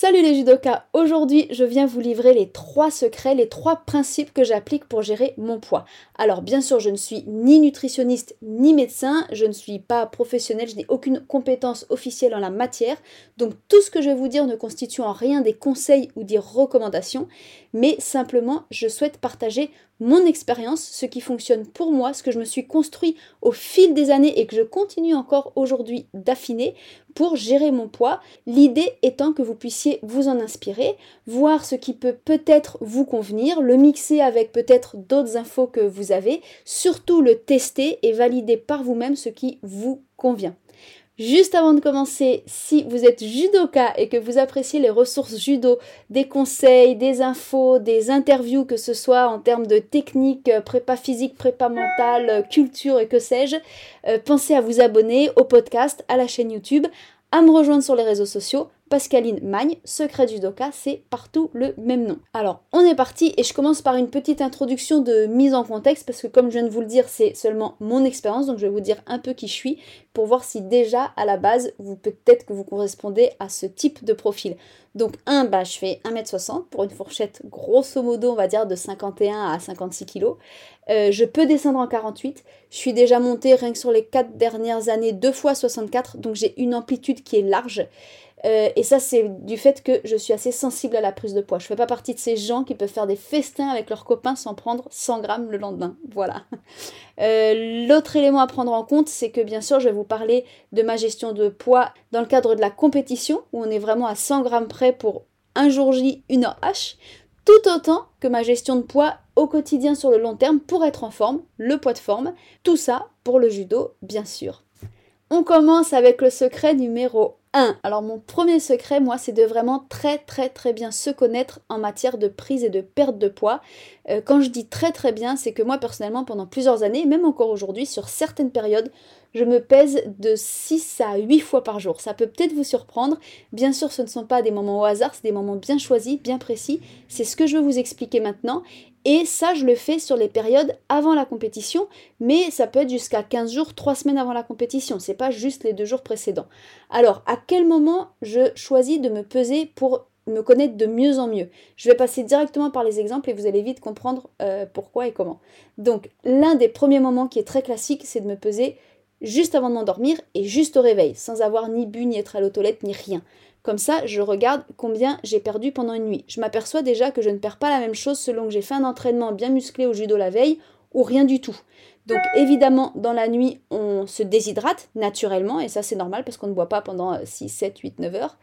Salut les judokas, aujourd'hui je viens vous livrer les trois secrets, les trois principes que j'applique pour gérer mon poids. Alors bien sûr je ne suis ni nutritionniste ni médecin, je ne suis pas professionnelle, je n'ai aucune compétence officielle en la matière, donc tout ce que je vais vous dire ne constitue en rien des conseils ou des recommandations, mais simplement je souhaite partager mon expérience, ce qui fonctionne pour moi, ce que je me suis construit au fil des années et que je continue encore aujourd'hui d'affiner pour gérer mon poids. L'idée étant que vous puissiez vous en inspirer, voir ce qui peut peut-être vous convenir, le mixer avec peut-être d'autres infos que vous avez, surtout le tester et valider par vous-même ce qui vous convient. Juste avant de commencer, si vous êtes judoka et que vous appréciez les ressources judo, des conseils, des infos, des interviews, que ce soit en termes de technique, prépa physique, prépa mentale, culture et que sais-je, euh, pensez à vous abonner au podcast, à la chaîne YouTube, à me rejoindre sur les réseaux sociaux. Pascaline Magne, secret du Doka, c'est partout le même nom. Alors, on est parti et je commence par une petite introduction de mise en contexte parce que comme je viens de vous le dire, c'est seulement mon expérience, donc je vais vous dire un peu qui je suis pour voir si déjà à la base, vous peut-être que vous correspondez à ce type de profil. Donc un, bah, je fais 1m60 pour une fourchette grosso modo, on va dire de 51 à 56 kg. Euh, je peux descendre en 48. Je suis déjà montée rien que sur les 4 dernières années deux fois 64, donc j'ai une amplitude qui est large. Euh, et ça, c'est du fait que je suis assez sensible à la prise de poids. Je fais pas partie de ces gens qui peuvent faire des festins avec leurs copains sans prendre 100 grammes le lendemain. Voilà. Euh, l'autre élément à prendre en compte, c'est que bien sûr, je vais vous parler de ma gestion de poids dans le cadre de la compétition, où on est vraiment à 100 grammes près pour un jour J, une heure H, tout autant que ma gestion de poids au quotidien sur le long terme pour être en forme, le poids de forme, tout ça pour le judo, bien sûr. On commence avec le secret numéro 1. Alors mon premier secret, moi, c'est de vraiment très très très bien se connaître en matière de prise et de perte de poids. Euh, quand je dis très très bien, c'est que moi personnellement, pendant plusieurs années, même encore aujourd'hui, sur certaines périodes, je me pèse de 6 à 8 fois par jour. Ça peut peut-être vous surprendre. Bien sûr, ce ne sont pas des moments au hasard, c'est des moments bien choisis, bien précis. C'est ce que je vais vous expliquer maintenant. Et ça, je le fais sur les périodes avant la compétition, mais ça peut être jusqu'à 15 jours, 3 semaines avant la compétition. C'est pas juste les deux jours précédents. Alors, à quel moment je choisis de me peser pour me connaître de mieux en mieux? Je vais passer directement par les exemples et vous allez vite comprendre euh, pourquoi et comment. Donc, l'un des premiers moments qui est très classique, c'est de me peser juste avant de m'endormir et juste au réveil, sans avoir ni bu, ni être à l'autolette, ni rien. Comme ça, je regarde combien j'ai perdu pendant une nuit. Je m'aperçois déjà que je ne perds pas la même chose selon que j'ai fait un entraînement bien musclé au judo la veille ou rien du tout. Donc évidemment, dans la nuit, on se déshydrate naturellement, et ça c'est normal parce qu'on ne boit pas pendant 6, 7, 8, 9 heures.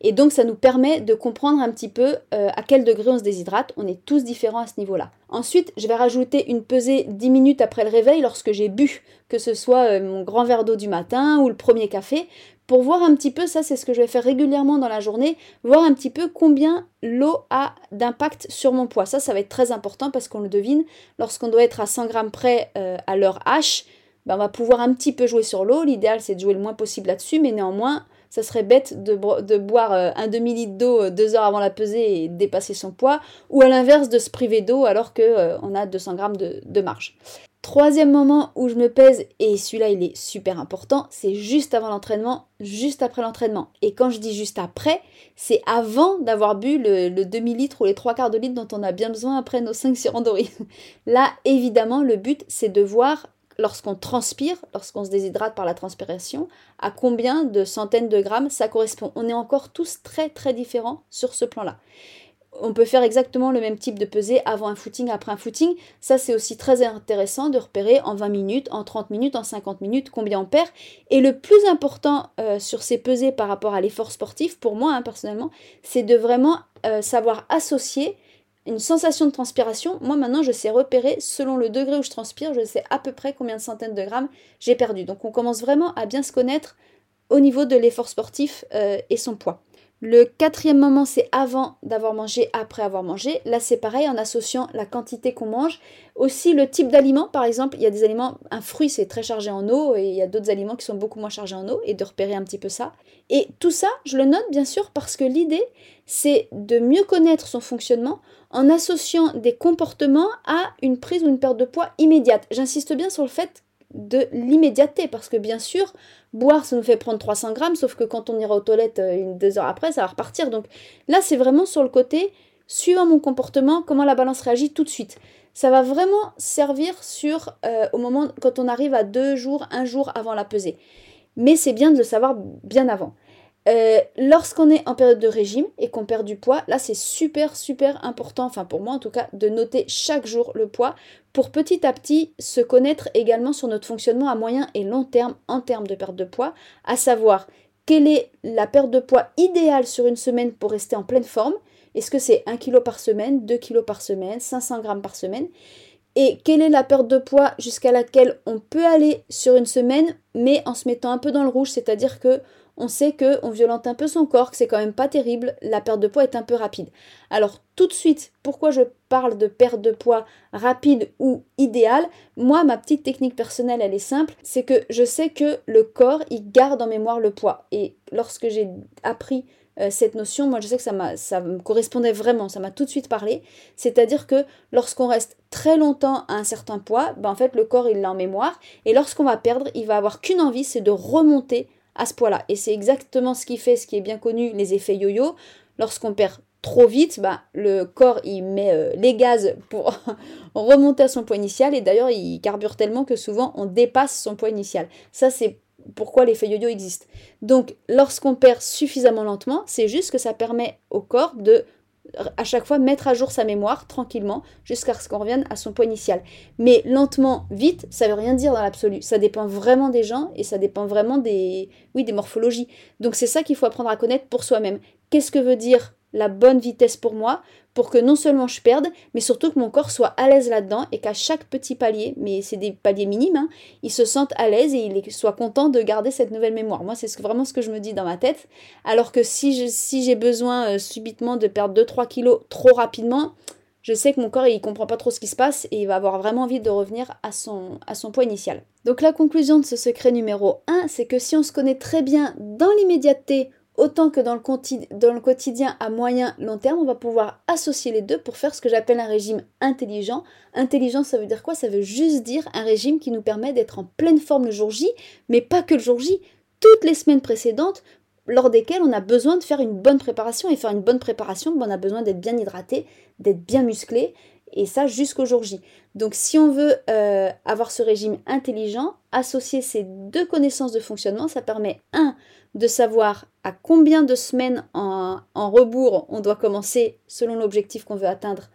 Et donc ça nous permet de comprendre un petit peu euh, à quel degré on se déshydrate. On est tous différents à ce niveau-là. Ensuite, je vais rajouter une pesée 10 minutes après le réveil lorsque j'ai bu, que ce soit euh, mon grand verre d'eau du matin ou le premier café, pour voir un petit peu, ça c'est ce que je vais faire régulièrement dans la journée, voir un petit peu combien l'eau a d'impact sur mon poids. Ça, ça va être très important parce qu'on le devine, lorsqu'on doit être à 100 grammes près euh, à l'heure H, ben, on va pouvoir un petit peu jouer sur l'eau. L'idéal c'est de jouer le moins possible là-dessus, mais néanmoins, ça serait bête de, boire euh, un demi-litre d'eau euh, deux heures avant la pesée et dépasser son poids, ou à l'inverse de se priver d'eau alors qu'on a 200 grammes de marge. Troisième moment où je me pèse, et celui-là il est super important, c'est juste avant l'entraînement, juste après l'entraînement. Et quand je dis juste après, c'est avant d'avoir bu le, demi-litre ou les trois quarts de litre dont on a bien besoin après nos 5 sirandoris. Là, évidemment, le but c'est de voir lorsqu'on transpire, lorsqu'on se déshydrate par la transpiration, à combien de centaines de grammes ça correspond. On est encore tous très très différents sur ce plan-là on peut faire exactement le même type de pesée avant un footing, après un footing. Ça, c'est aussi très intéressant de repérer en 20 minutes, en 30 minutes, en 50 minutes combien on perd. Et le plus important euh, sur ces pesées par rapport à l'effort sportif, pour moi hein, personnellement, c'est de vraiment euh, savoir associer une sensation de transpiration. Moi, maintenant, je sais repérer selon le degré où je transpire, je sais à peu près combien de centaines de grammes j'ai perdu. Donc, on commence vraiment à bien se connaître au niveau de l'effort sportif euh, et son poids. Le quatrième moment, c'est avant d'avoir mangé, après avoir mangé. Là, c'est pareil en associant la quantité qu'on mange. Aussi, le type d'aliment, par exemple, il y a des aliments, un fruit, c'est très chargé en eau, et il y a d'autres aliments qui sont beaucoup moins chargés en eau, et de repérer un petit peu ça. Et tout ça, je le note bien sûr parce que l'idée, c'est de mieux connaître son fonctionnement en associant des comportements à une prise ou une perte de poids immédiate. J'insiste bien sur le fait de l'immédiateté, parce que bien sûr, boire, ça nous fait prendre 300 grammes, sauf que quand on ira aux toilettes euh, une, deux heures après, ça va repartir. Donc là, c'est vraiment sur le côté, suivant mon comportement, comment la balance réagit tout de suite. Ça va vraiment servir sur euh, au moment quand on arrive à deux jours, un jour avant la pesée. Mais c'est bien de le savoir bien avant. Euh, lorsqu'on est en période de régime et qu'on perd du poids, là c'est super super important, enfin pour moi en tout cas, de noter chaque jour le poids pour petit à petit se connaître également sur notre fonctionnement à moyen et long terme en termes de perte de poids, à savoir quelle est la perte de poids idéale sur une semaine pour rester en pleine forme. Est-ce que c'est 1 kg par semaine, 2 kg par semaine, 500 g par semaine? Et quelle est la perte de poids jusqu'à laquelle on peut aller sur une semaine, mais en se mettant un peu dans le rouge, c'est-à-dire que on sait que on violente un peu son corps, que c'est quand même pas terrible, la perte de poids est un peu rapide. Alors tout de suite, pourquoi je parle de perte de poids rapide ou idéale? Moi, ma petite technique personnelle, elle est simple, c'est que je sais que le corps, il garde en mémoire le poids. Et lorsque j'ai appris euh, cette notion, moi je sais que ça, ça me correspondait vraiment, ça m'a tout de suite parlé. C'est-à-dire que lorsqu'on reste très longtemps à un certain poids, ben en fait le corps il l'a en mémoire, et lorsqu'on va perdre, il va avoir qu'une envie, c'est de remonter à ce poids-là. Et c'est exactement ce qui fait, ce qui est bien connu, les effets yo-yo. Lorsqu'on perd trop vite, bah, le corps il met euh, les gaz pour remonter à son poids initial et d'ailleurs il carbure tellement que souvent on dépasse son poids initial. Ça c'est pourquoi l'effet yo-yo existe. Donc lorsqu'on perd suffisamment lentement, c'est juste que ça permet au corps de à chaque fois mettre à jour sa mémoire tranquillement jusqu'à ce qu'on revienne à son poids initial. Mais lentement, vite, ça veut rien dire dans l'absolu. Ça dépend vraiment des gens et ça dépend vraiment des, oui, des morphologies. Donc c'est ça qu'il faut apprendre à connaître pour soi-même. Qu'est-ce que veut dire la bonne vitesse pour moi? Pour que non seulement je perde, mais surtout que mon corps soit à l'aise là-dedans et qu'à chaque petit palier, mais c'est des paliers minimes, hein, il se sente à l'aise et il soit content de garder cette nouvelle mémoire. Moi, c'est vraiment ce que je me dis dans ma tête. Alors que si j'ai besoin euh, subitement de perdre 2-3 kilos trop rapidement, je sais que mon corps il comprend pas trop ce qui se passe et il va avoir vraiment envie de revenir à son, à son poids initial. Donc la conclusion de ce secret numéro 1, c'est que si on se connaît très bien dans l'immédiateté autant que dans le, quotidien à moyen long terme, on va pouvoir associer les deux pour faire ce que j'appelle un régime intelligent. Intelligent, ça veut dire quoi? Ça veut juste dire un régime qui nous permet d'être en pleine forme le jour J, mais pas que le jour J, toutes les semaines précédentes, lors desquelles on a besoin de faire une bonne préparation. Et faire une bonne préparation, ben, on a besoin d'être bien hydraté, d'être bien musclé, et ça jusqu'au jour J. Donc si on veut euh, avoir ce régime intelligent, associer ces deux connaissances de fonctionnement, ça permet, un, de savoir à combien de semaines en, rebours on doit commencer selon l'objectif qu'on veut atteindre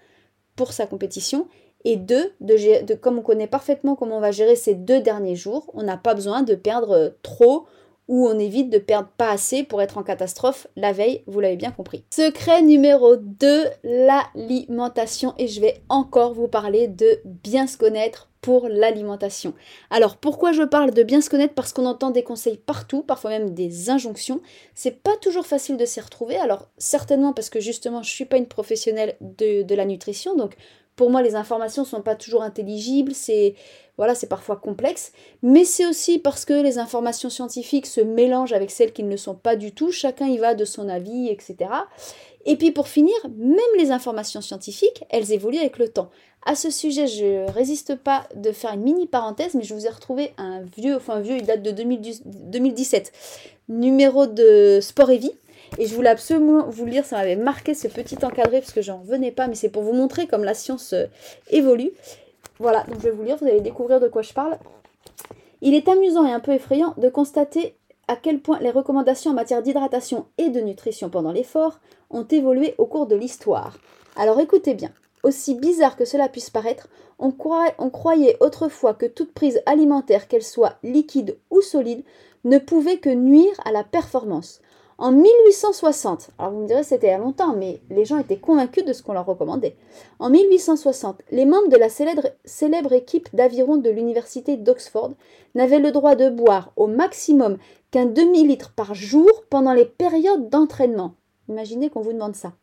pour sa compétition. Et deux, de, de, comme on connaît parfaitement comment on va gérer ces deux derniers jours, on n'a pas besoin de perdre euh, trop ou on évite de perdre pas assez pour être en catastrophe la veille, vous l'avez bien compris. Secret numéro 2, l'alimentation. Et je vais encore vous parler de bien se connaître pour l'alimentation. Alors pourquoi je parle de bien se connaître? Parce qu'on entend des conseils partout, parfois même des injonctions. C'est pas toujours facile de s'y retrouver. Alors certainement parce que justement je suis pas une professionnelle de, de la nutrition, donc pour moi les informations sont pas toujours intelligibles, c'est voilà, c'est parfois complexe, mais c'est aussi parce que les informations scientifiques se mélangent avec celles qui ne le sont pas du tout, chacun y va de son avis, etc. Et puis pour finir, même les informations scientifiques, elles évoluent avec le temps. À ce sujet, je résiste pas de faire une mini parenthèse, mais je vous ai retrouvé un vieux, enfin vieux, il date de 2017, numéro de Sport et Vie. Et je voulais absolument vous lire, ça m'avait marqué ce petit encadré parce que j'en revenais pas, mais c'est pour vous montrer comme la science euh, évolue. Voilà, donc je vais vous lire, vous allez découvrir de quoi je parle. Il est amusant et un peu effrayant de constater à quel point les recommandations en matière d'hydratation et de nutrition pendant l'effort ont évolué au cours de l'histoire. Alors écoutez bien, aussi bizarre que cela puisse paraître, on, on croyait autrefois que toute prise alimentaire, qu'elle soit liquide ou solide, ne pouvait que nuire à la performance. En 1860, alors vous me direz c'était il y a longtemps, mais les gens étaient convaincus de ce qu'on leur recommandait. En 1860, les membres de la célèbre, équipe d'aviron de l'université d'Oxford n'avaient le droit de boire au maximum qu'un demi-litre par jour pendant les périodes d'entraînement. Imaginez qu'on vous demande ça.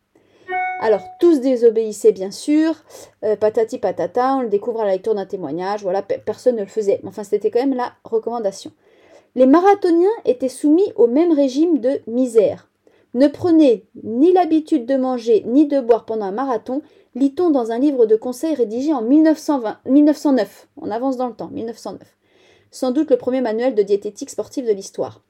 Alors, tous désobéissaient bien sûr, euh, patati patata, on le découvre à la lecture d'un témoignage, voilà, personne ne le faisait. Enfin, c'était quand même la recommandation. Les marathoniens étaient soumis au même régime de misère. Ne prenez ni l'habitude de manger ni de boire pendant un marathon, lit-on dans un livre de conseils rédigé en 1909. On avance dans le temps, 1909. sans doute le premier manuel de diététique sportive de l'histoire.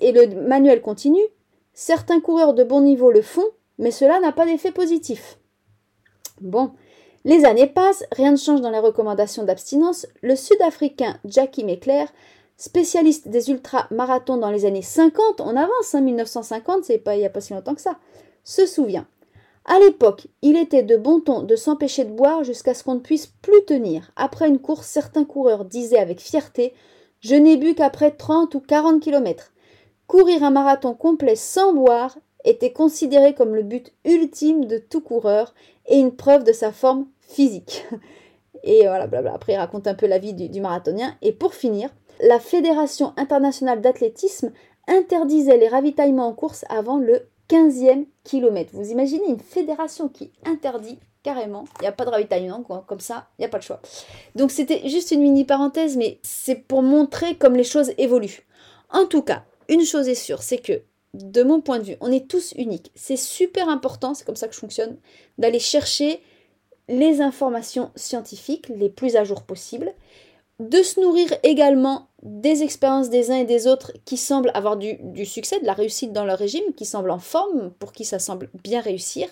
Et le manuel continue. Certains coureurs de bon niveau le font, mais cela n'a pas d'effet positif. Bon, les années passent, rien ne change dans les recommandations d'abstinence. Le Sud-Africain Jackie Mecler, spécialiste des ultramarathons dans les années 50, on avance, hein, 1950, c'est pas il n'y a pas si longtemps que ça, se souvient. À l'époque, il était de bon ton de s'empêcher de boire jusqu'à ce qu'on ne puisse plus tenir. Après une course, certains coureurs disaient avec fierté Je n'ai bu qu'après 30 ou 40 kilomètres. Courir un marathon complet sans boire était considéré comme le but ultime de tout coureur et une preuve de sa forme physique. Et voilà. Après, il raconte un peu la vie du marathonien. Et pour finir, la Fédération internationale d'athlétisme interdisait les ravitaillements en course avant le 15e kilomètre. Vous imaginez une fédération qui interdit carrément, il n'y a pas de ravitaillement, comme ça, il n'y a pas de choix. Donc c'était juste une mini parenthèse, mais c'est pour montrer comme les choses évoluent. En tout cas, une chose est sûre, c'est que de mon point de vue, on est tous uniques. C'est super important, c'est comme ça que je fonctionne, d'aller chercher les informations scientifiques les plus à jour possibles, de se nourrir également des expériences des uns et des autres qui semblent avoir du, succès, de la réussite dans leur régime, qui semblent en forme, pour qui ça semble bien réussir.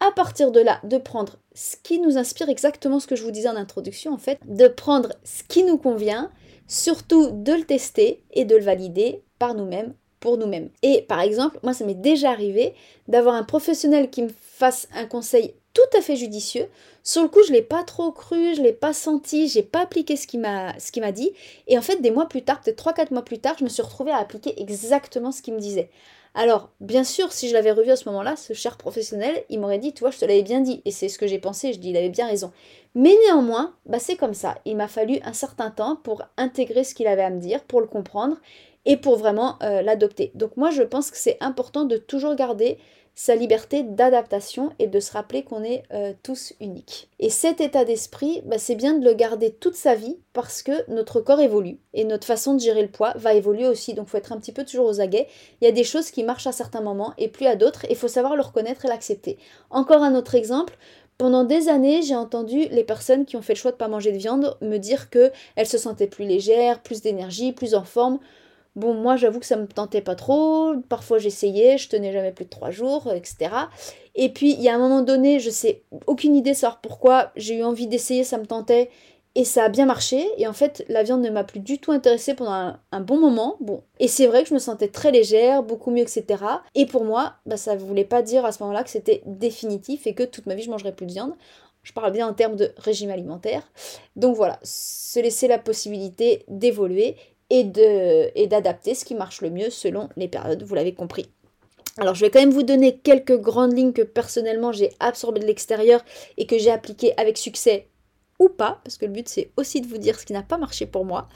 À partir de là, de prendre ce qui nous inspire, exactement ce que je vous disais en introduction en fait, de prendre ce qui nous convient, surtout de le tester et de le valider par nous-mêmes, pour nous-mêmes. Et par exemple, moi ça m'est déjà arrivé d'avoir un professionnel qui me fasse un conseil tout à fait judicieux. Sur le coup, je l'ai pas trop cru, je l'ai pas senti, j'ai pas appliqué ce qu'il m'a dit et en fait des mois plus tard, peut-être 3 4 mois plus tard, je me suis retrouvée à appliquer exactement ce qu'il me disait. Alors, bien sûr, si je l'avais revu à ce moment-là, ce cher professionnel, il m'aurait dit, tu vois, je te l'avais bien dit. Et c'est ce que j'ai pensé, je dis, il avait bien raison. Mais néanmoins, bah, c'est comme ça. Il m'a fallu un certain temps pour intégrer ce qu'il avait à me dire, pour le comprendre et pour vraiment euh, l'adopter. Donc moi, je pense que c'est important de toujours garder sa liberté d'adaptation et de se rappeler qu'on est euh, tous uniques. Et cet état d'esprit, bah, c'est bien de le garder toute sa vie parce que notre corps évolue et notre façon de gérer le poids va évoluer aussi. Donc faut être un petit peu toujours aux aguets. Il y a des choses qui marchent à certains moments et plus à d'autres et il faut savoir le reconnaître et l'accepter. Encore un autre exemple, pendant des années, j'ai entendu les personnes qui ont fait le choix de ne pas manger de viande me dire qu'elles se sentaient plus légères, plus d'énergie, plus en forme. Bon, moi, j'avoue que ça me tentait pas trop. Parfois, j'essayais, je tenais jamais plus de trois jours, etc. Et puis, il y a un moment donné, je sais aucune idée savoir pourquoi, j'ai eu envie d'essayer, ça me tentait, et ça a bien marché. Et en fait, la viande ne m'a plus du tout intéressée pendant un, bon moment. Bon, et c'est vrai que je me sentais très légère, beaucoup mieux, etc. Et pour moi, bah, ça ne voulait pas dire à ce moment-là que c'était définitif et que toute ma vie, je mangerais plus de viande. Je parle bien en termes de régime alimentaire. Donc voilà, se laisser la possibilité d'évoluer et d'adapter ce qui marche le mieux selon les périodes, vous l'avez compris. Alors je vais quand même vous donner quelques grandes lignes que personnellement j'ai absorbées de l'extérieur et que j'ai appliquées avec succès ou pas, parce que le but c'est aussi de vous dire ce qui n'a pas marché pour moi.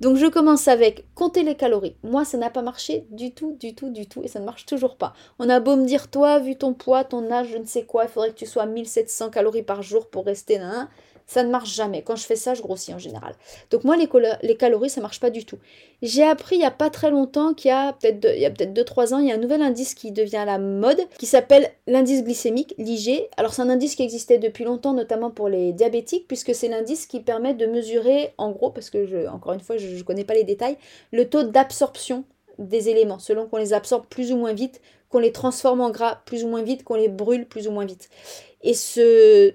Donc je commence avec compter les calories. Moi ça n'a pas marché du tout, du tout, du tout, et ça ne marche toujours pas. On a beau me dire, toi, vu ton poids, ton âge, je ne sais quoi, il faudrait que tu sois à 1700 calories par jour pour rester là ça ne marche jamais. Quand je fais ça, je grossis en général. Donc moi, les, les calories, ça marche pas du tout. J'ai appris il n'y a pas très longtemps qu'il y a peut-être il y a peut-être 2-3 ans, il y a un nouvel indice qui devient la mode, qui s'appelle l'indice glycémique, l'IG. Alors c'est un indice qui existait depuis longtemps, notamment pour les diabétiques, puisque c'est l'indice qui permet de mesurer, en gros, parce que encore une fois, je ne connais pas les détails, le taux d'absorption des éléments, selon qu'on les absorbe plus ou moins vite, qu'on les transforme en gras plus ou moins vite, qu'on les brûle plus ou moins vite. Et ce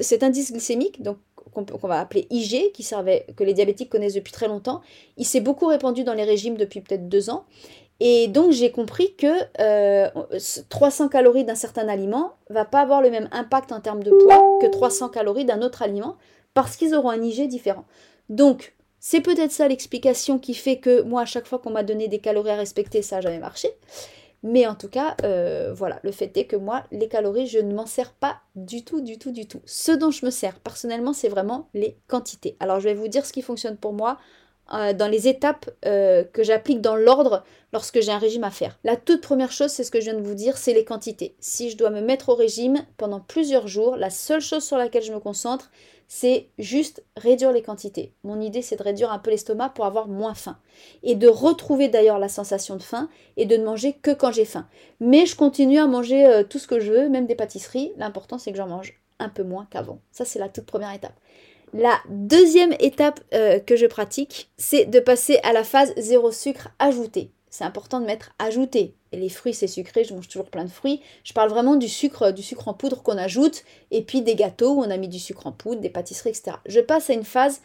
cet indice glycémique, donc qu'on va appeler IG, qui servait, que les diabétiques connaissent depuis très longtemps, il s'est beaucoup répandu dans les régimes depuis peut-être deux ans. Et donc j'ai compris que 300 euh, calories d'un certain aliment va pas avoir le même impact en termes de poids que 300 calories d'un autre aliment parce qu'ils auront un IG différent. Donc c'est peut-être ça l'explication qui fait que moi à chaque fois qu'on m'a donné des calories à respecter, ça n'a jamais marché. Mais en tout cas, euh, voilà, le fait est que moi, les calories, je ne m'en sers pas du tout, du tout, du tout. Ce dont je me sers personnellement, c'est vraiment les quantités. Alors, je vais vous dire ce qui fonctionne pour moi euh, dans les étapes euh, que j'applique dans l'ordre lorsque j'ai un régime à faire. La toute première chose, c'est ce que je viens de vous dire, c'est les quantités. Si je dois me mettre au régime pendant plusieurs jours, la seule chose sur laquelle je me concentre, c'est juste réduire les quantités. Mon idée, c'est de réduire un peu l'estomac pour avoir moins faim. Et de retrouver d'ailleurs la sensation de faim et de ne manger que quand j'ai faim. Mais je continue à manger euh, tout ce que je veux, même des pâtisseries. L'important, c'est que j'en mange un peu moins qu'avant. Ça, c'est la toute première étape. La deuxième étape euh, que je pratique, c'est de passer à la phase zéro sucre ajouté. C'est important de mettre ajouté. Les fruits, c'est sucré, je mange toujours plein de fruits. Je parle vraiment du sucre, du sucre en poudre qu'on ajoute, et puis des gâteaux où on a mis du sucre en poudre, des pâtisseries, etc. Je passe à une phase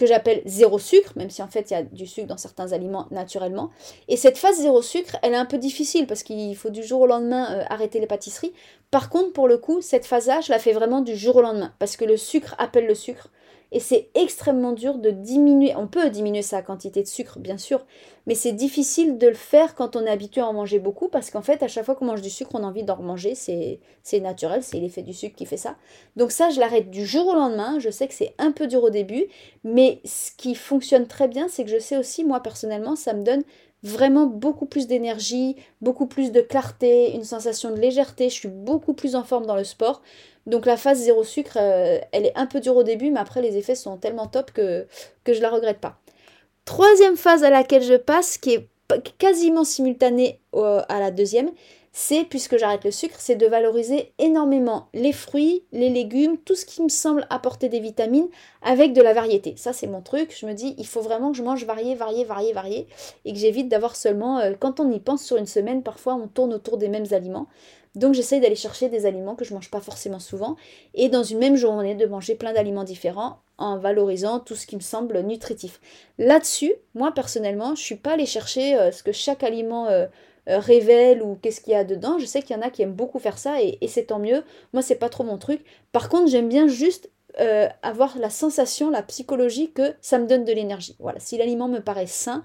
que j'appelle zéro sucre, même si en fait il y a du sucre dans certains aliments naturellement. Et cette phase zéro sucre, elle est un peu difficile parce qu'il faut du jour au lendemain euh, arrêter les pâtisseries. Par contre, pour le coup, cette phase-là, je la fais vraiment du jour au lendemain parce que le sucre appelle le sucre. Et c'est extrêmement dur de diminuer. On peut diminuer sa quantité de sucre, bien sûr, mais c'est difficile de le faire quand on est habitué à en manger beaucoup parce qu'en fait, à chaque fois qu'on mange du sucre, on a envie d'en remanger. C'est naturel, c'est l'effet du sucre qui fait ça. Donc, ça, je l'arrête du jour au lendemain. Je sais que c'est un peu dur au début, mais ce qui fonctionne très bien, c'est que je sais aussi, moi personnellement, ça me donne vraiment beaucoup plus d'énergie, beaucoup plus de clarté, une sensation de légèreté. Je suis beaucoup plus en forme dans le sport. Donc la phase zéro sucre, euh, elle est un peu dure au début, mais après les effets sont tellement top que, que je la regrette pas. Troisième phase à laquelle je passe, qui est quasiment simultanée à la deuxième, c'est, puisque j'arrête le sucre, c'est de valoriser énormément les fruits, les légumes, tout ce qui me semble apporter des vitamines avec de la variété. Ça, c'est mon truc. Je me dis, il faut vraiment que je mange varié, varié, varié, varié, et que j'évite d'avoir seulement, euh, quand on y pense sur une semaine, parfois on tourne autour des mêmes aliments. Donc j'essaye d'aller chercher des aliments que je ne mange pas forcément souvent et dans une même journée de manger plein d'aliments différents en valorisant tout ce qui me semble nutritif. Là-dessus, moi personnellement, je suis pas allée chercher euh, ce que chaque aliment euh, euh, révèle ou qu'est-ce qu'il y a dedans. Je sais qu'il y en a qui aiment beaucoup faire ça et, c'est tant mieux. Moi, c'est pas trop mon truc. Par contre, j'aime bien juste avoir la sensation, la psychologie que ça me donne de l'énergie. Voilà, si l'aliment me paraît sain,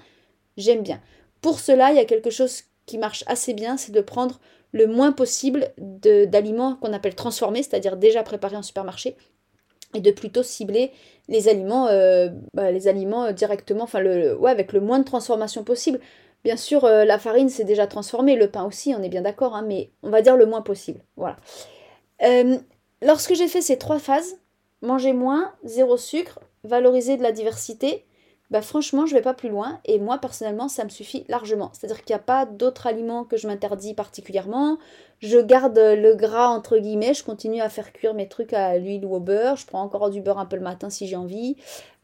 j'aime bien. Pour cela, il y a quelque chose qui marche assez bien, c'est de prendre le moins possible d'aliments qu'on appelle transformés, c'est-à-dire déjà préparés en supermarché, et de plutôt cibler les aliments, euh, bah, euh, directement, enfin le, ouais, avec le moins de transformation possible. Bien sûr, euh, la farine c'est déjà transformé, le pain aussi, on est bien d'accord, hein, mais on va dire le moins possible. Voilà. lorsque j'ai fait ces trois phases, manger moins, zéro sucre, valoriser de la diversité, bah franchement, je vais pas plus loin et moi personnellement, ça me suffit largement. C'est-à-dire qu'il n'y a pas d'autres aliments que je m'interdis particulièrement. Je garde le gras entre guillemets, je continue à faire cuire mes trucs à l'huile ou au beurre. Je prends encore du beurre un peu le matin si j'ai envie.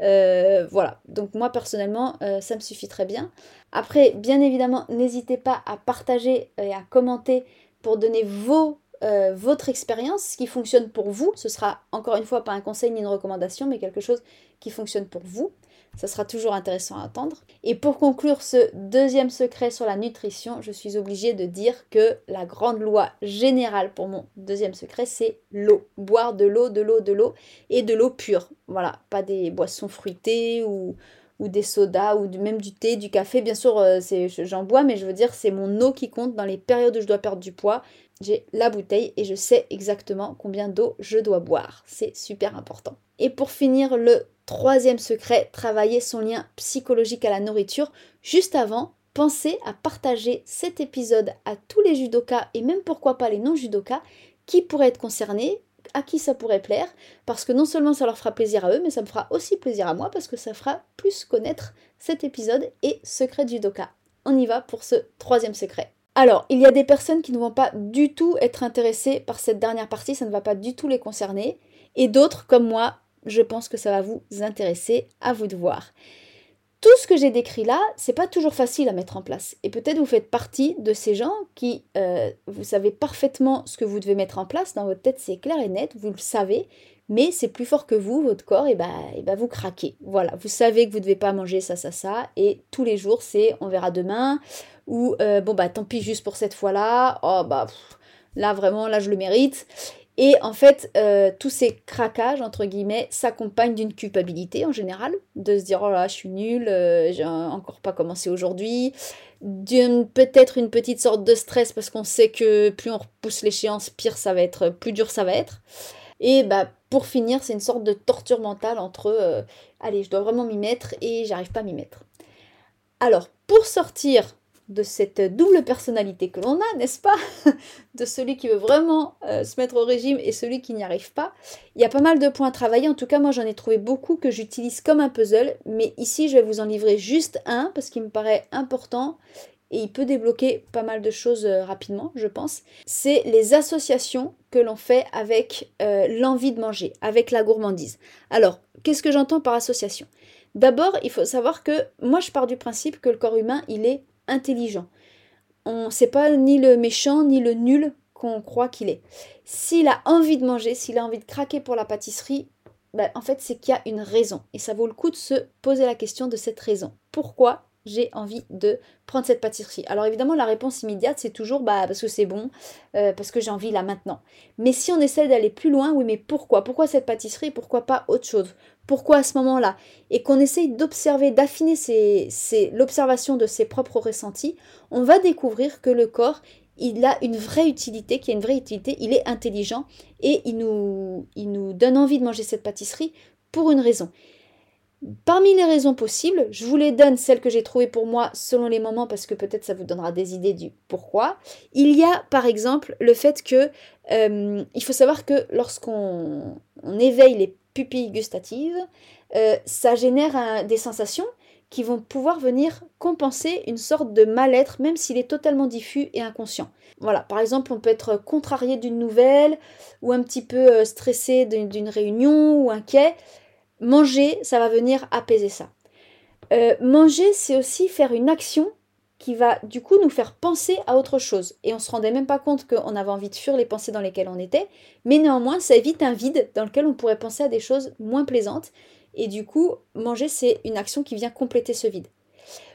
Euh, voilà. Donc moi personnellement, euh, ça me suffit très bien. Après, bien évidemment, n'hésitez pas à partager et à commenter pour donner vos euh, votre expérience, ce qui fonctionne pour vous. Ce sera encore une fois pas un conseil ni une recommandation, mais quelque chose qui fonctionne pour vous. Ça sera toujours intéressant à attendre. Et pour conclure ce deuxième secret sur la nutrition, je suis obligée de dire que la grande loi générale pour mon deuxième secret, c'est l'eau. Boire de l'eau, de l'eau, de l'eau et de l'eau pure. Voilà, pas des boissons fruitées ou, ou des sodas ou même du thé, du café. Bien sûr, euh, j'en bois, mais je veux dire, c'est mon eau qui compte dans les périodes où je dois perdre du poids. J'ai la bouteille et je sais exactement combien d'eau je dois boire. C'est super important. Et pour finir, le Troisième secret, travailler son lien psychologique à la nourriture. Juste avant, pensez à partager cet épisode à tous les judokas et même pourquoi pas les non-judokas qui pourraient être concernés, à qui ça pourrait plaire, parce que non seulement ça leur fera plaisir à eux, mais ça me fera aussi plaisir à moi parce que ça fera plus connaître cet épisode et secret de judoka. On y va pour ce troisième secret. Alors, il y a des personnes qui ne vont pas du tout être intéressées par cette dernière partie, ça ne va pas du tout les concerner, et d'autres, comme moi, je pense que ça va vous intéresser, à vous de voir. Tout ce que j'ai décrit là, c'est pas toujours facile à mettre en place. Et peut-être vous faites partie de ces gens qui, euh, vous savez parfaitement ce que vous devez mettre en place. Dans votre tête, c'est clair et net, vous le savez, mais c'est plus fort que vous, votre corps, et bah, et bah vous craquez. Voilà, vous savez que vous ne devez pas manger ça, ça, ça, et tous les jours, c'est on verra demain, ou euh, bon bah tant pis juste pour cette fois-là, oh bah là vraiment, là je le mérite. Et en fait, euh, tous ces craquages, entre guillemets, s'accompagnent d'une culpabilité en général, de se dire oh là, je suis nulle, euh, j'ai encore pas commencé aujourd'hui, d'une peut-être une petite sorte de stress parce qu'on sait que plus on repousse l'échéance, pire ça va être, plus dur ça va être. Et bah pour finir, c'est une sorte de torture mentale entre euh, allez, je dois vraiment m'y mettre et j'arrive pas à m'y mettre. Alors, pour sortir de cette double personnalité que l'on a, n'est-ce pas De celui qui veut vraiment euh, se mettre au régime et celui qui n'y arrive pas. Il y a pas mal de points à travailler. En tout cas, moi, j'en ai trouvé beaucoup que j'utilise comme un puzzle. Mais ici, je vais vous en livrer juste un parce qu'il me paraît important et il peut débloquer pas mal de choses euh, rapidement, je pense. C'est les associations que l'on fait avec euh, l'envie de manger, avec la gourmandise. Alors, qu'est-ce que j'entends par association? D'abord, il faut savoir que moi, je pars du principe que le corps humain, il est intelligent. On sait pas ni le méchant ni le nul qu'on croit qu'il est. S'il a envie de manger, s'il a envie de craquer pour la pâtisserie, ben, en fait, c'est qu'il y a une raison. Et ça vaut le coup de se poser la question de cette raison. Pourquoi? J'ai envie de prendre cette pâtisserie. Alors évidemment, la réponse immédiate, c'est toujours bah, parce que c'est bon, euh, parce que j'ai envie là maintenant. Mais si on essaie d'aller plus loin, oui, mais pourquoi? Pourquoi cette pâtisserie? Pourquoi pas autre chose? Pourquoi à ce moment-là? Et qu'on essaye d'observer, d'affiner l'observation de ses propres ressentis, on va découvrir que le corps, il a une vraie utilité, qui a une vraie utilité, il est intelligent et il nous, il nous donne envie de manger cette pâtisserie pour une raison. Parmi les raisons possibles, je vous les donne celles que j'ai trouvées pour moi selon les moments parce que peut-être ça vous donnera des idées du pourquoi. Il y a par exemple le fait que euh, il faut savoir que lorsqu'on éveille les pupilles gustatives, euh, ça génère des sensations qui vont pouvoir venir compenser une sorte de mal-être même s'il est totalement diffus et inconscient. Voilà, par exemple, on peut être contrarié d'une nouvelle ou un petit peu euh, stressé d'une réunion ou inquiet. Manger, ça va venir apaiser ça. Euh, manger, c'est aussi faire une action qui va du coup nous faire penser à autre chose. Et on se rendait même pas compte qu'on avait envie de fuir les pensées dans lesquelles on était, mais néanmoins, ça évite un vide dans lequel on pourrait penser à des choses moins plaisantes. Et du coup, manger, c'est une action qui vient compléter ce vide.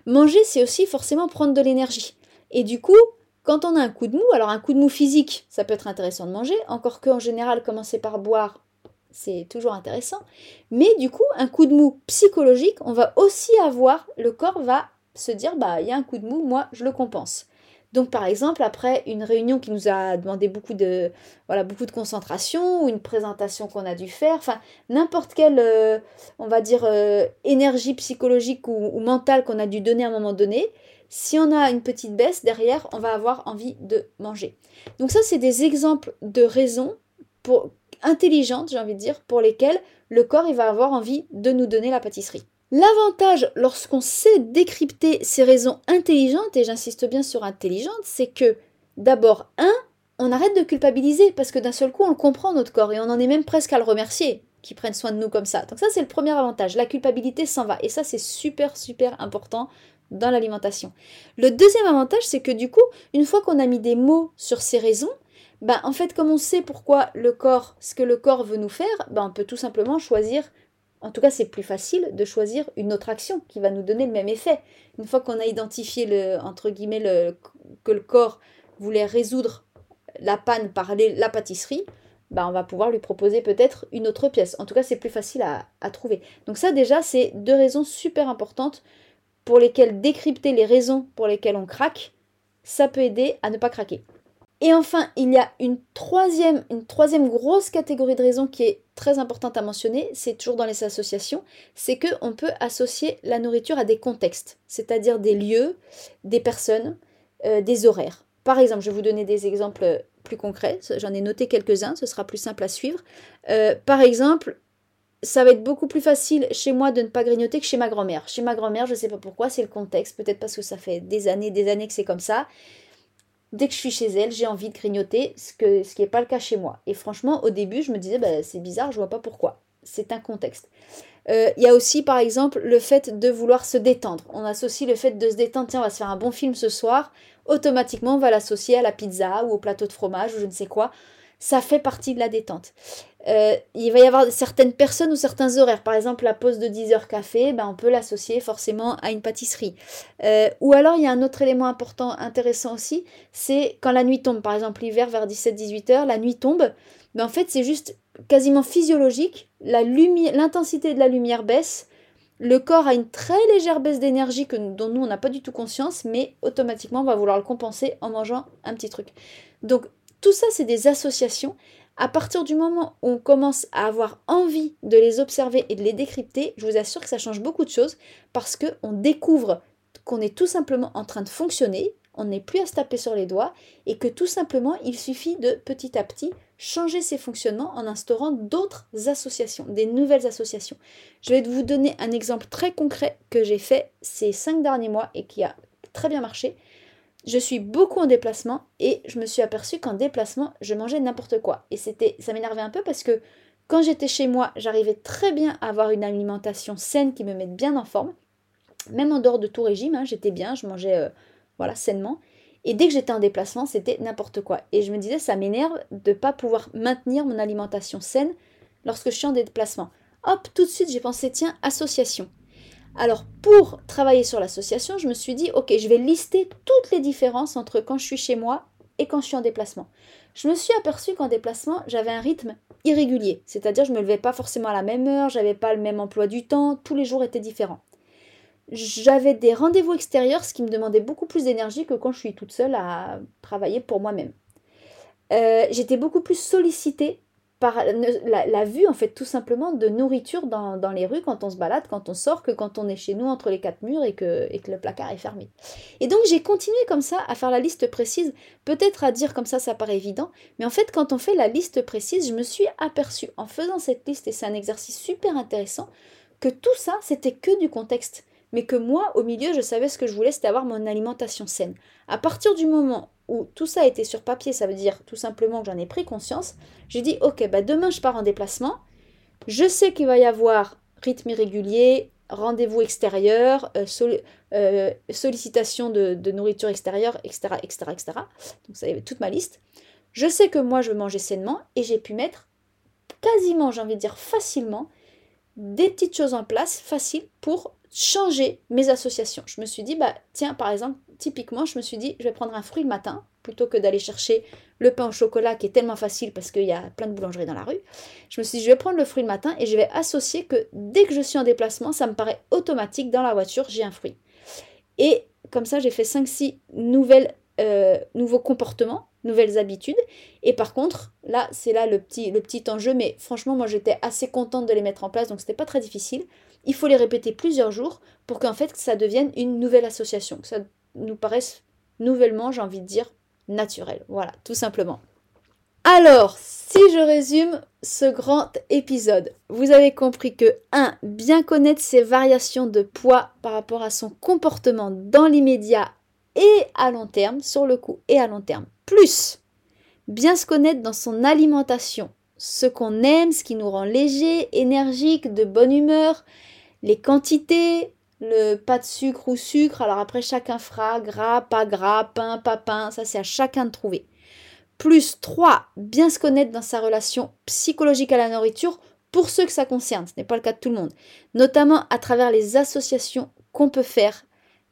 Manger, c'est aussi forcément prendre de l'énergie. Et du coup, quand on a un coup de mou, alors un coup de mou physique, ça peut être intéressant de manger, encore qu'en général, commencer par boire, c'est toujours intéressant. Mais du coup, un coup de mou psychologique, on va aussi avoir, le corps va se dire, bah, il y a un coup de mou, moi, je le compense. Donc, par exemple, après une réunion qui nous a demandé beaucoup de, voilà, beaucoup de concentration ou une présentation qu'on a dû faire, enfin, n'importe quelle, euh, on va dire, euh, énergie psychologique ou mentale qu'on a dû donner à un moment donné, si on a une petite baisse derrière, on va avoir envie de manger. Donc ça, c'est des exemples de raisons pour, intelligentes, j'ai envie de dire, pour lesquelles le corps il va avoir envie de nous donner la pâtisserie. L'avantage lorsqu'on sait décrypter ces raisons intelligentes, et j'insiste bien sur intelligentes, c'est que d'abord, un, on arrête de culpabiliser parce que d'un seul coup on le comprend notre corps et on en est même presque à le remercier qui prenne soin de nous comme ça. Donc ça c'est le premier avantage, la culpabilité s'en va et ça c'est super super important dans l'alimentation. Le deuxième avantage c'est que du coup, une fois qu'on a mis des mots sur ces raisons, bah, en fait, comme on sait pourquoi le corps, ce que le corps veut nous faire, bah, on peut tout simplement choisir, en tout cas c'est plus facile de choisir une autre action qui va nous donner le même effet. Une fois qu'on a identifié le, que le corps voulait résoudre la panne par la pâtisserie, bah, on va pouvoir lui proposer peut-être une autre pièce. En tout cas, c'est plus facile à trouver. Donc ça déjà, c'est deux raisons super importantes pour lesquelles décrypter les raisons pour lesquelles on craque, ça peut aider à ne pas craquer. Et enfin, il y a une troisième, grosse catégorie de raisons qui est très importante à mentionner, c'est toujours dans les associations, c'est qu'on peut associer la nourriture à des contextes, c'est-à-dire des lieux, des personnes, euh, des horaires. Par exemple, je vais vous donner des exemples plus concrets, j'en ai noté quelques-uns, ce sera plus simple à suivre. Euh, par exemple, ça va être beaucoup plus facile chez moi de ne pas grignoter que chez ma grand-mère. Chez ma grand-mère, je ne sais pas pourquoi, c'est le contexte, peut-être parce que ça fait des années, des années que c'est comme ça dès que je suis chez elle, j'ai envie de grignoter, ce, qui n'est pas le cas chez moi. Et franchement, au début, je me disais, bah, c'est bizarre, je vois pas pourquoi. C'est un contexte. Euh, il y a aussi, par exemple, le fait de vouloir se détendre. On associe le fait de se détendre, tiens, on va se faire un bon film ce soir. Automatiquement, on va l'associer à la pizza ou au plateau de fromage ou je ne sais quoi. Ça fait partie de la détente. Euh, il va y avoir certaines personnes ou certains horaires. Par exemple, la pause de 10 heures café, ben, on peut l'associer forcément à une pâtisserie. Euh, ou alors, il y a un autre élément important, intéressant aussi, c'est quand la nuit tombe. Par exemple, l'hiver vers 17-18 heures, la nuit tombe. Ben, en fait, c'est juste quasiment physiologique. L'intensité de la lumière baisse. Le corps a une très légère baisse d'énergie dont nous, on n'a pas du tout conscience, mais automatiquement, on va vouloir le compenser en mangeant un petit truc. Donc, tout ça, c'est des associations à partir du moment où on commence à avoir envie de les observer et de les décrypter, je vous assure que ça change beaucoup de choses parce qu'on découvre qu'on est tout simplement en train de fonctionner, on n'est plus à se taper sur les doigts et que tout simplement il suffit de petit à petit changer ses fonctionnements en instaurant d'autres associations, des nouvelles associations. Je vais vous donner un exemple très concret que j'ai fait ces cinq derniers mois et qui a très bien marché. Je suis beaucoup en déplacement et je me suis aperçue qu'en déplacement, je mangeais n'importe quoi. Et c'était, ça m'énervait un peu parce que quand j'étais chez moi, j'arrivais très bien à avoir une alimentation saine qui me mette bien en forme. Même en dehors de tout régime, hein, j'étais bien, je mangeais euh, voilà, sainement. Et dès que j'étais en déplacement, c'était n'importe quoi. Et je me disais, ça m'énerve de ne pas pouvoir maintenir mon alimentation saine lorsque je suis en déplacement. Hop, tout de suite, j'ai pensé, tiens, association. Alors, pour travailler sur l'association, je me suis dit, ok, je vais lister toutes les différences entre quand je suis chez moi et quand je suis en déplacement. Je me suis aperçue qu'en déplacement, j'avais un rythme irrégulier, c'est-à-dire je ne me levais pas forcément à la même heure, j'avais pas le même emploi du temps, tous les jours étaient différents. J'avais des rendez-vous extérieurs, ce qui me demandait beaucoup plus d'énergie que quand je suis toute seule à travailler pour moi-même. Euh, j'étais beaucoup plus sollicitée par la, vue, en fait, tout simplement, de nourriture dans, les rues quand on se balade, quand on sort, que quand on est chez nous entre les quatre murs et que, et que le placard est fermé. Et donc j'ai continué comme ça à faire la liste précise, peut-être à dire comme ça ça paraît évident, mais en fait quand on fait la liste précise, je me suis aperçue en faisant cette liste, et c'est un exercice super intéressant, que tout ça c'était que du contexte mais que moi, au milieu, je savais ce que je voulais, c'était avoir mon alimentation saine. À partir du moment où tout ça était sur papier, ça veut dire tout simplement que j'en ai pris conscience, j'ai dit, ok, bah demain je pars en déplacement, je sais qu'il va y avoir rythme irrégulier, rendez-vous extérieur, euh, euh, sollicitation de, nourriture extérieure, etc., etc., etc. Donc ça y avait toute ma liste. Je sais que moi je veux manger sainement et j'ai pu mettre quasiment, j'ai envie de dire facilement, des petites choses en place faciles pour changer mes associations. Je me suis dit, bah tiens, par exemple, typiquement, je me suis dit, je vais prendre un fruit le matin, plutôt que d'aller chercher le pain au chocolat qui est tellement facile parce qu'il y a plein de boulangeries dans la rue. Je me suis dit, je vais prendre le fruit le matin et je vais associer que dès que je suis en déplacement, ça me paraît automatique, dans la voiture, j'ai un fruit. Et comme ça, j'ai fait 5-6 nouvelles, euh, nouveaux comportements, nouvelles habitudes. Et par contre, là, c'est là le petit, enjeu, mais franchement, moi, j'étais assez contente de les mettre en place, donc c'était pas très difficile il faut les répéter plusieurs jours pour qu'en fait ça devienne une nouvelle association, que ça nous paraisse nouvellement, j'ai envie de dire, naturel. Voilà, tout simplement. Alors, si je résume ce grand épisode, vous avez compris que 1. Bien connaître ses variations de poids par rapport à son comportement dans l'immédiat et à long terme, sur le coup et à long terme. Plus, bien se connaître dans son alimentation, ce qu'on aime, ce qui nous rend léger, énergique, de bonne humeur, les quantités, le pas de sucre ou sucre, alors après chacun fera gras, pas gras, pain, pas pain, ça c'est à chacun de trouver. Plus 3, bien se connaître dans sa relation psychologique à la nourriture pour ceux que ça concerne, ce n'est pas le cas de tout le monde, notamment à travers les associations qu'on peut faire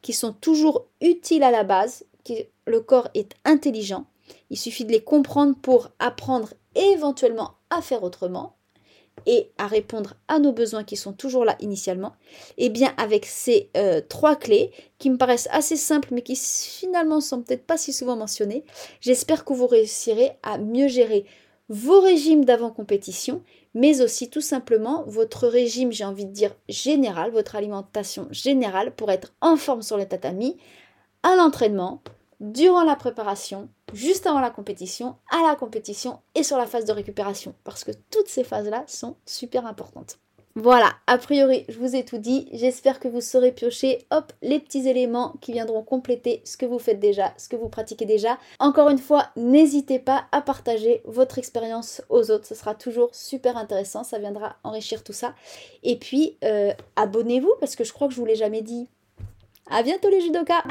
qui sont toujours utiles à la base, qui, le corps est intelligent, il suffit de les comprendre pour apprendre éventuellement à faire autrement et à répondre à nos besoins qui sont toujours là initialement, et eh bien avec ces euh, trois clés qui me paraissent assez simples mais qui finalement sont peut-être pas si souvent mentionnées, j'espère que vous réussirez à mieux gérer vos régimes d'avant-compétition, mais aussi tout simplement votre régime, j'ai envie de dire général, votre alimentation générale pour être en forme sur le tatami, à l'entraînement, durant la préparation, juste avant la compétition, à la compétition et sur la phase de récupération. Parce que toutes ces phases-là sont super importantes. Voilà, a priori, je vous ai tout dit. J'espère que vous saurez piocher, hop, les petits éléments qui viendront compléter ce que vous faites déjà, ce que vous pratiquez déjà. Encore une fois, n'hésitez pas à partager votre expérience aux autres. Ce sera toujours super intéressant. Ça viendra enrichir tout ça. Et puis, euh, abonnez-vous parce que je crois que je vous l'ai jamais dit. À bientôt les judokas